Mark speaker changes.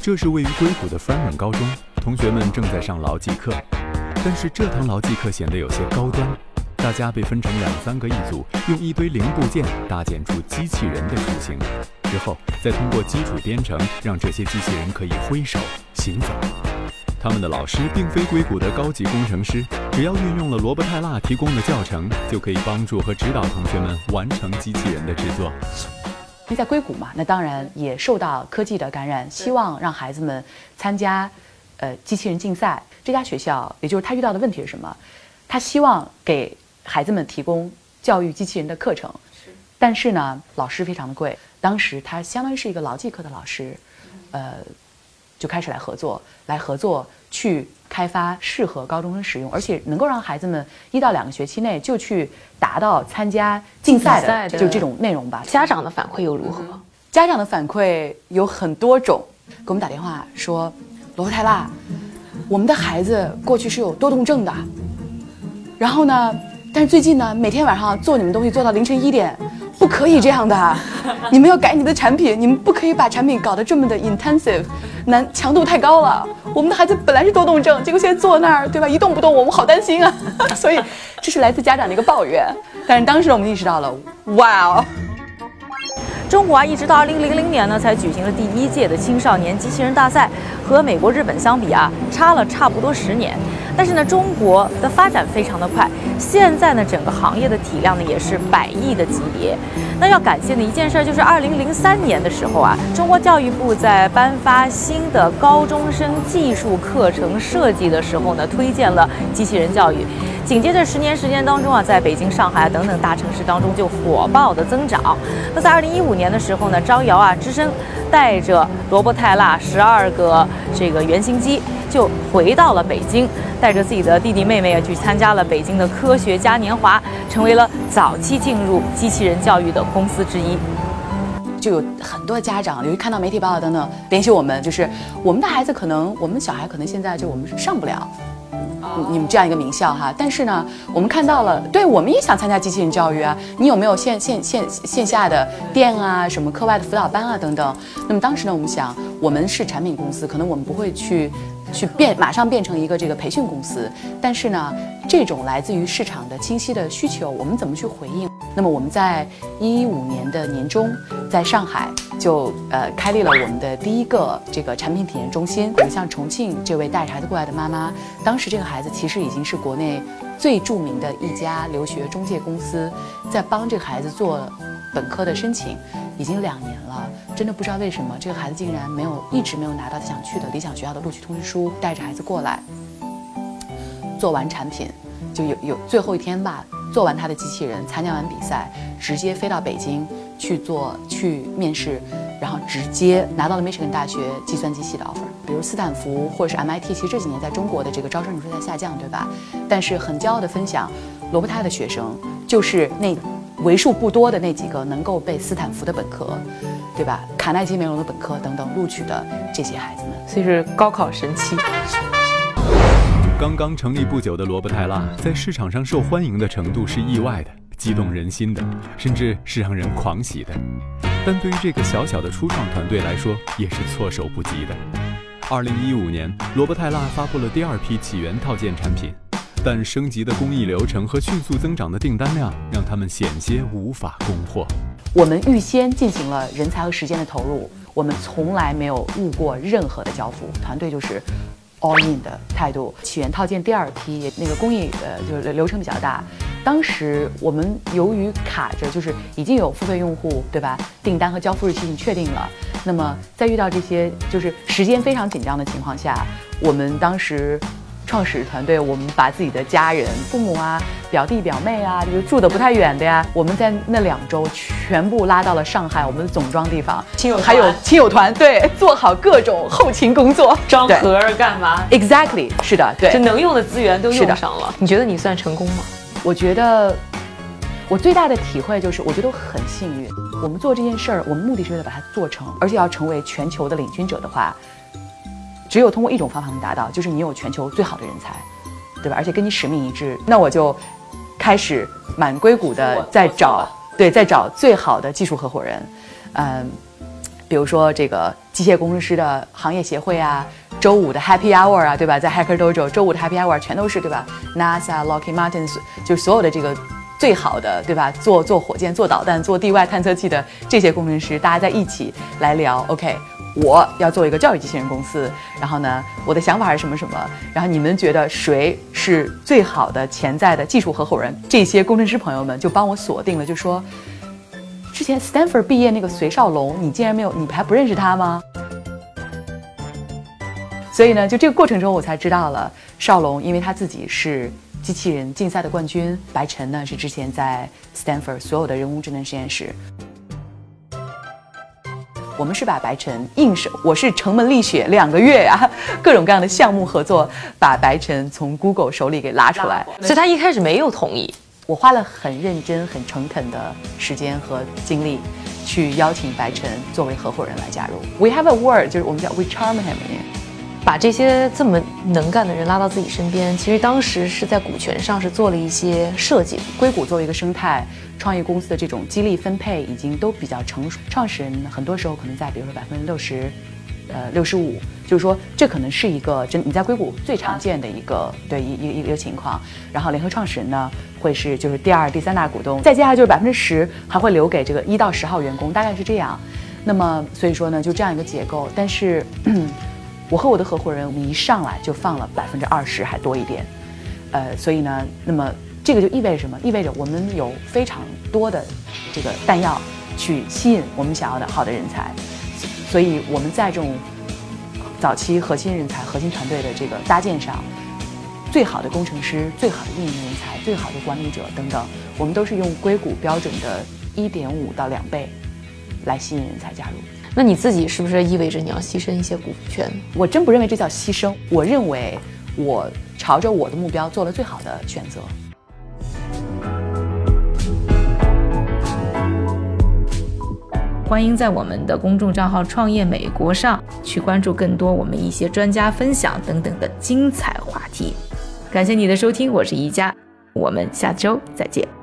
Speaker 1: 这是位于硅谷的 Freeman 高中，同学们正在上劳技课，但是这堂劳技课显得有些高端。大家被分成两三个一组，用一堆零部件搭建出机器人的雏形，之后再通过基础编程，让这些机器人可以挥手行走。他们的老师并非硅谷的高级工程师，只要运用了罗伯泰纳提供的教程，就可以帮助和指导同学们完成机器人的制作。
Speaker 2: 因为在硅谷嘛，那当然也受到科技的感染，希望让孩子们参加，呃，机器人竞赛。这家学校，也就是他遇到的问题是什么？他希望给孩子们提供教育机器人的课程，是。但是呢，老师非常的贵。当时他相当于是一个劳技课的老师，呃，就开始来合作，来合作去。开发适合高中生使用，而且能够让孩子们一到两个学期内就去达到参加竞赛的，就这种内容吧。
Speaker 3: 家长的反馈又如何？
Speaker 2: 家长的反馈有很多种，给我们打电话说：“罗伯泰拉，我们的孩子过去是有多动症的，然后呢，但是最近呢，每天晚上做你们东西做到凌晨一点。”不可以这样的，你们要改你的产品，你们不可以把产品搞得这么的 intensive，难强度太高了。我们的孩子本来是多动症，结果现在坐那儿，对吧？一动不动，我们好担心啊。所以这是来自家长的一个抱怨。但是当时我们意识到了，哇哦！
Speaker 4: 中国啊，一直到二零零零年呢，才举行了第一届的青少年机器人大赛，和美国、日本相比啊，差了差不多十年。但是呢，中国的发展非常的快，现在呢，整个行业的体量呢也是百亿的级别。那要感谢的一件事儿就是二零零三年的时候啊，中国教育部在颁发新的高中生技术课程设计的时候呢，推荐了机器人教育。紧接着十年时间当中啊，在北京、上海等等大城市当中就火爆的增长。那在二零一五年的时候呢，张瑶啊只身带着罗伯泰纳十二个这个原型机就回到了北京。带着自己的弟弟妹妹啊，去参加了北京的科学嘉年华，成为了早期进入机器人教育的公司之一。
Speaker 2: 就有很多家长，由于看到媒体报道等等，联系我们，就是我们的孩子可能，我们小孩可能现在就我们上不了，你们这样一个名校哈。但是呢，我们看到了，对我们也想参加机器人教育啊。你有没有线线线线下的店啊，什么课外的辅导班啊等等？那么当时呢，我们想，我们是产品公司，可能我们不会去。去变，马上变成一个这个培训公司，但是呢，这种来自于市场的清晰的需求，我们怎么去回应？那么我们在一五年的年中，在上海就呃开立了我们的第一个这个产品体验中心。我们像重庆这位带着孩子过来的妈妈，当时这个孩子其实已经是国内最著名的一家留学中介公司，在帮这个孩子做本科的申请。已经两年了，真的不知道为什么这个孩子竟然没有一直没有拿到他想去的理想学校的录取通知书。带着孩子过来，做完产品，就有有最后一天吧，做完他的机器人，参加完比赛，直接飞到北京去做去面试，然后直接拿到了 Michigan 大学计算机系的 offer。比如斯坦福或者是 MIT，其实这几年在中国的这个招生人数在下降，对吧？但是很骄傲的分享，罗伯泰的学生就是那。为数不多的那几个能够被斯坦福的本科，对吧？卡耐基梅隆的本科等等录取的这些孩子们，
Speaker 3: 所以是高考神器。
Speaker 1: 刚刚成立不久的罗伯泰拉，在市场上受欢迎的程度是意外的、激动人心的，甚至是让人狂喜的。但对于这个小小的初创团队来说，也是措手不及的。二零一五年，罗伯泰拉发布了第二批起源套件产品。但升级的工艺流程和迅速增长的订单量，让他们险些无法供货。
Speaker 2: 我们预先进行了人才和时间的投入，我们从来没有误过任何的交付。团队就是 all in 的态度。起源套件第二批那个工艺呃，就是流程比较大。当时我们由于卡着，就是已经有付费用户，对吧？订单和交付日期已经确定了。那么在遇到这些就是时间非常紧张的情况下，我们当时。创始团队，我们把自己的家人、父母啊，表弟表妹啊，就是住的不太远的呀。我们在那两周全部拉到了上海，我们的总装地方，
Speaker 3: 亲友团
Speaker 2: 还有亲友团，对，做好各种后勤工作，
Speaker 3: 装盒儿干嘛
Speaker 2: ？Exactly，是的，对
Speaker 3: 就。能用的资源都用上了。你觉得你算成功吗？
Speaker 2: 我觉得我最大的体会就是，我觉得我很幸运。我们做这件事儿，我们目的是为了把它做成，而且要成为全球的领军者的话，只有通过一种方法能达到，就是你有全球最好的人才，对吧？而且跟你使命一致，那我就开始满硅谷的在找，对，在找最好的技术合伙人，嗯。比如说这个机械工程师的行业协会啊，周五的 Happy Hour 啊，对吧？在 Hacker Dojo，周五的 Happy Hour 全都是对吧？NASA、Lockheed Martin，就所有的这个最好的对吧？做做火箭、做导弹、做地外探测器的这些工程师，大家在一起来聊。OK，我要做一个教育机器人公司，然后呢，我的想法是什么什么？然后你们觉得谁是最好的潜在的技术合伙人？这些工程师朋友们就帮我锁定了，就说。之前 Stanford 毕业那个隋少龙，你竟然没有，你还不认识他吗？所以呢，就这个过程中，我才知道了少龙，因为他自己是机器人竞赛的冠军，白晨呢是之前在 Stanford 所有的人工智能实验室。我们是把白晨硬手，我是城门立雪两个月呀、各种各样的项目合作，把白晨从 Google 手里给拉出来。
Speaker 3: 所以他一开始没有同意。
Speaker 2: 我花了很认真、很诚恳的时间和精力，去邀请白晨作为合伙人来加入。We have a word，就是我们叫 we charm him。
Speaker 3: 把这些这么能干的人拉到自己身边，其实当时是在股权上是做了一些设计的。
Speaker 2: 硅谷作为一个生态，创业公司的这种激励分配已经都比较成熟。创始人很多时候可能在比如说百分之六十，呃六十五，就是说这可能是一个真你在硅谷最常见的一个对一一一个情况。然后联合创始人呢会是就是第二、第三大股东，再接下来就是百分之十还会留给这个一到十号员工，大概是这样。那么所以说呢，就这样一个结构，但是。我和我的合伙人，我们一上来就放了百分之二十还多一点，呃，所以呢，那么这个就意味着什么？意味着我们有非常多的这个弹药去吸引我们想要的好的人才，所以我们在这种早期核心人才、核心团队的这个搭建上，最好的工程师、最好的运营人才、最好的管理者等等，我们都是用硅谷标准的一点五到两倍来吸引人才加入。
Speaker 3: 那你自己是不是意味着你要牺牲一些股权？
Speaker 2: 我真不认为这叫牺牲，我认为我朝着我的目标做了最好的选择。
Speaker 4: 欢迎在我们的公众账号“创业美国”上去关注更多我们一些专家分享等等的精彩话题。感谢你的收听，我是宜佳，我们下周再见。